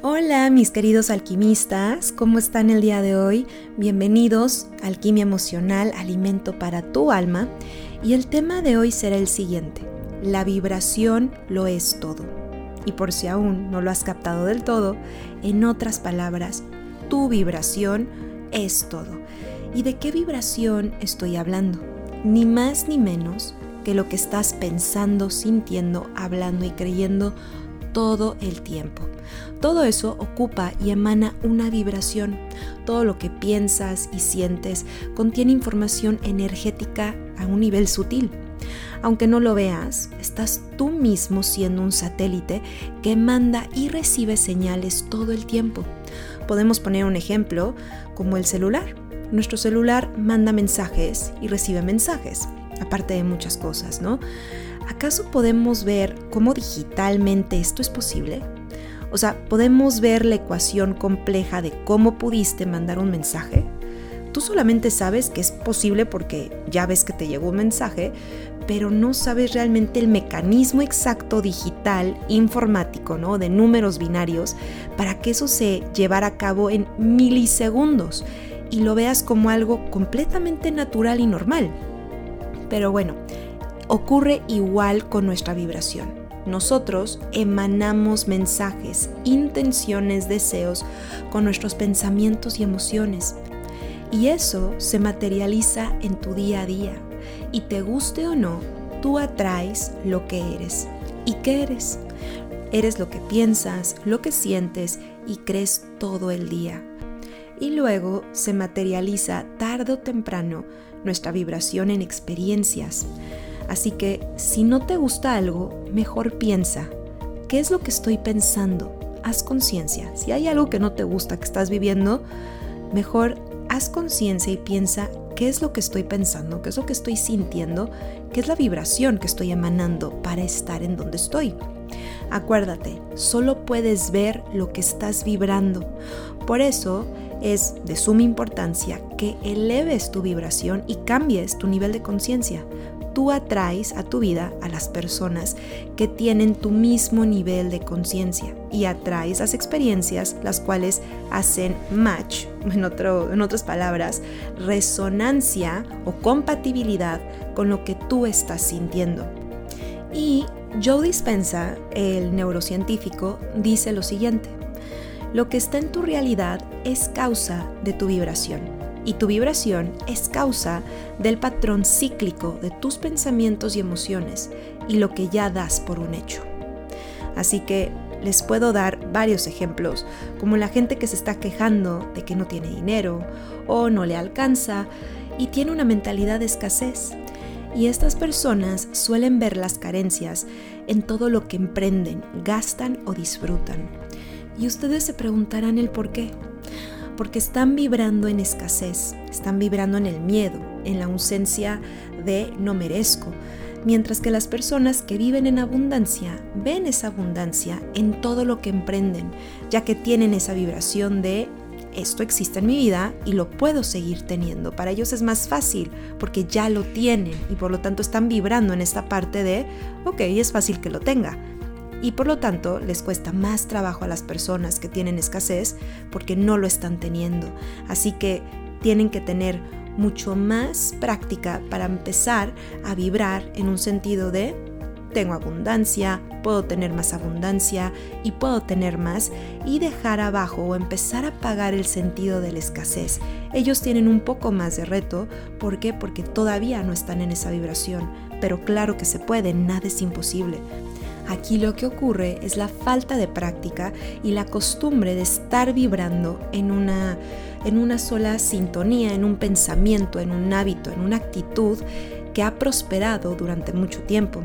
Hola mis queridos alquimistas, ¿cómo están el día de hoy? Bienvenidos a Alquimia Emocional, Alimento para tu alma. Y el tema de hoy será el siguiente, la vibración lo es todo. Y por si aún no lo has captado del todo, en otras palabras, tu vibración es todo. ¿Y de qué vibración estoy hablando? Ni más ni menos que lo que estás pensando, sintiendo, hablando y creyendo todo el tiempo. Todo eso ocupa y emana una vibración. Todo lo que piensas y sientes contiene información energética a un nivel sutil. Aunque no lo veas, estás tú mismo siendo un satélite que manda y recibe señales todo el tiempo. Podemos poner un ejemplo como el celular. Nuestro celular manda mensajes y recibe mensajes, aparte de muchas cosas, ¿no? ¿Acaso podemos ver cómo digitalmente esto es posible? O sea, ¿podemos ver la ecuación compleja de cómo pudiste mandar un mensaje? Tú solamente sabes que es posible porque ya ves que te llegó un mensaje, pero no sabes realmente el mecanismo exacto digital, informático, ¿no? De números binarios, para que eso se llevara a cabo en milisegundos y lo veas como algo completamente natural y normal. Pero bueno, ocurre igual con nuestra vibración. Nosotros emanamos mensajes, intenciones, deseos con nuestros pensamientos y emociones. Y eso se materializa en tu día a día. Y te guste o no, tú atraes lo que eres. ¿Y qué eres? Eres lo que piensas, lo que sientes y crees todo el día. Y luego se materializa tarde o temprano nuestra vibración en experiencias. Así que si no te gusta algo, mejor piensa, ¿qué es lo que estoy pensando? Haz conciencia. Si hay algo que no te gusta que estás viviendo, mejor haz conciencia y piensa qué es lo que estoy pensando, qué es lo que estoy sintiendo, qué es la vibración que estoy emanando para estar en donde estoy. Acuérdate, solo puedes ver lo que estás vibrando. Por eso es de suma importancia que eleves tu vibración y cambies tu nivel de conciencia tú atraes a tu vida a las personas que tienen tu mismo nivel de conciencia y atraes las experiencias las cuales hacen match, en, en otras palabras, resonancia o compatibilidad con lo que tú estás sintiendo. Y Joe Dispensa, el neurocientífico, dice lo siguiente, lo que está en tu realidad es causa de tu vibración y tu vibración es causa del patrón cíclico de tus pensamientos y emociones y lo que ya das por un hecho. Así que les puedo dar varios ejemplos, como la gente que se está quejando de que no tiene dinero o no le alcanza y tiene una mentalidad de escasez. Y estas personas suelen ver las carencias en todo lo que emprenden, gastan o disfrutan. Y ustedes se preguntarán el por qué. Porque están vibrando en escasez, están vibrando en el miedo, en la ausencia de no merezco, mientras que las personas que viven en abundancia ven esa abundancia en todo lo que emprenden, ya que tienen esa vibración de esto existe en mi vida y lo puedo seguir teniendo. Para ellos es más fácil porque ya lo tienen y por lo tanto están vibrando en esta parte de, ok, es fácil que lo tenga y por lo tanto les cuesta más trabajo a las personas que tienen escasez porque no lo están teniendo. Así que tienen que tener mucho más práctica para empezar a vibrar en un sentido de tengo abundancia, puedo tener más abundancia y puedo tener más y dejar abajo o empezar a pagar el sentido de la escasez. Ellos tienen un poco más de reto, ¿por qué? Porque todavía no están en esa vibración, pero claro que se puede, nada es imposible. Aquí lo que ocurre es la falta de práctica y la costumbre de estar vibrando en una, en una sola sintonía, en un pensamiento, en un hábito, en una actitud que ha prosperado durante mucho tiempo.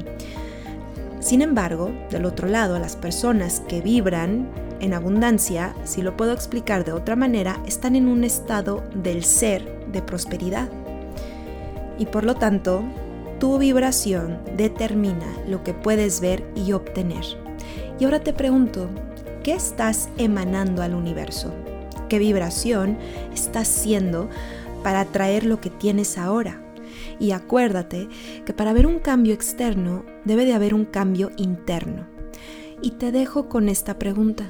Sin embargo, del otro lado, las personas que vibran en abundancia, si lo puedo explicar de otra manera, están en un estado del ser de prosperidad. Y por lo tanto, tu vibración determina lo que puedes ver y obtener. Y ahora te pregunto, ¿qué estás emanando al universo? ¿Qué vibración estás haciendo para atraer lo que tienes ahora? Y acuérdate que para ver un cambio externo debe de haber un cambio interno. Y te dejo con esta pregunta.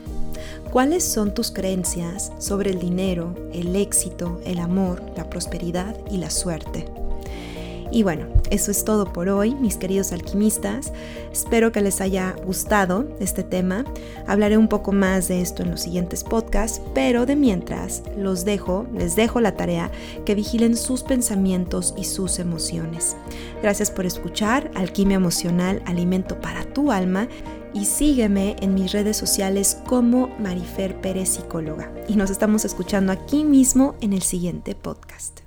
cuáles son tus creencias sobre el dinero, el éxito, el amor, la prosperidad y la suerte. Y bueno, eso es todo por hoy, mis queridos alquimistas. Espero que les haya gustado este tema. Hablaré un poco más de esto en los siguientes podcasts, pero de mientras los dejo, les dejo la tarea que vigilen sus pensamientos y sus emociones. Gracias por escuchar Alquimia Emocional, Alimento para tu alma y sígueme en mis redes sociales como Marifer Pérez Psicóloga. Y nos estamos escuchando aquí mismo en el siguiente podcast.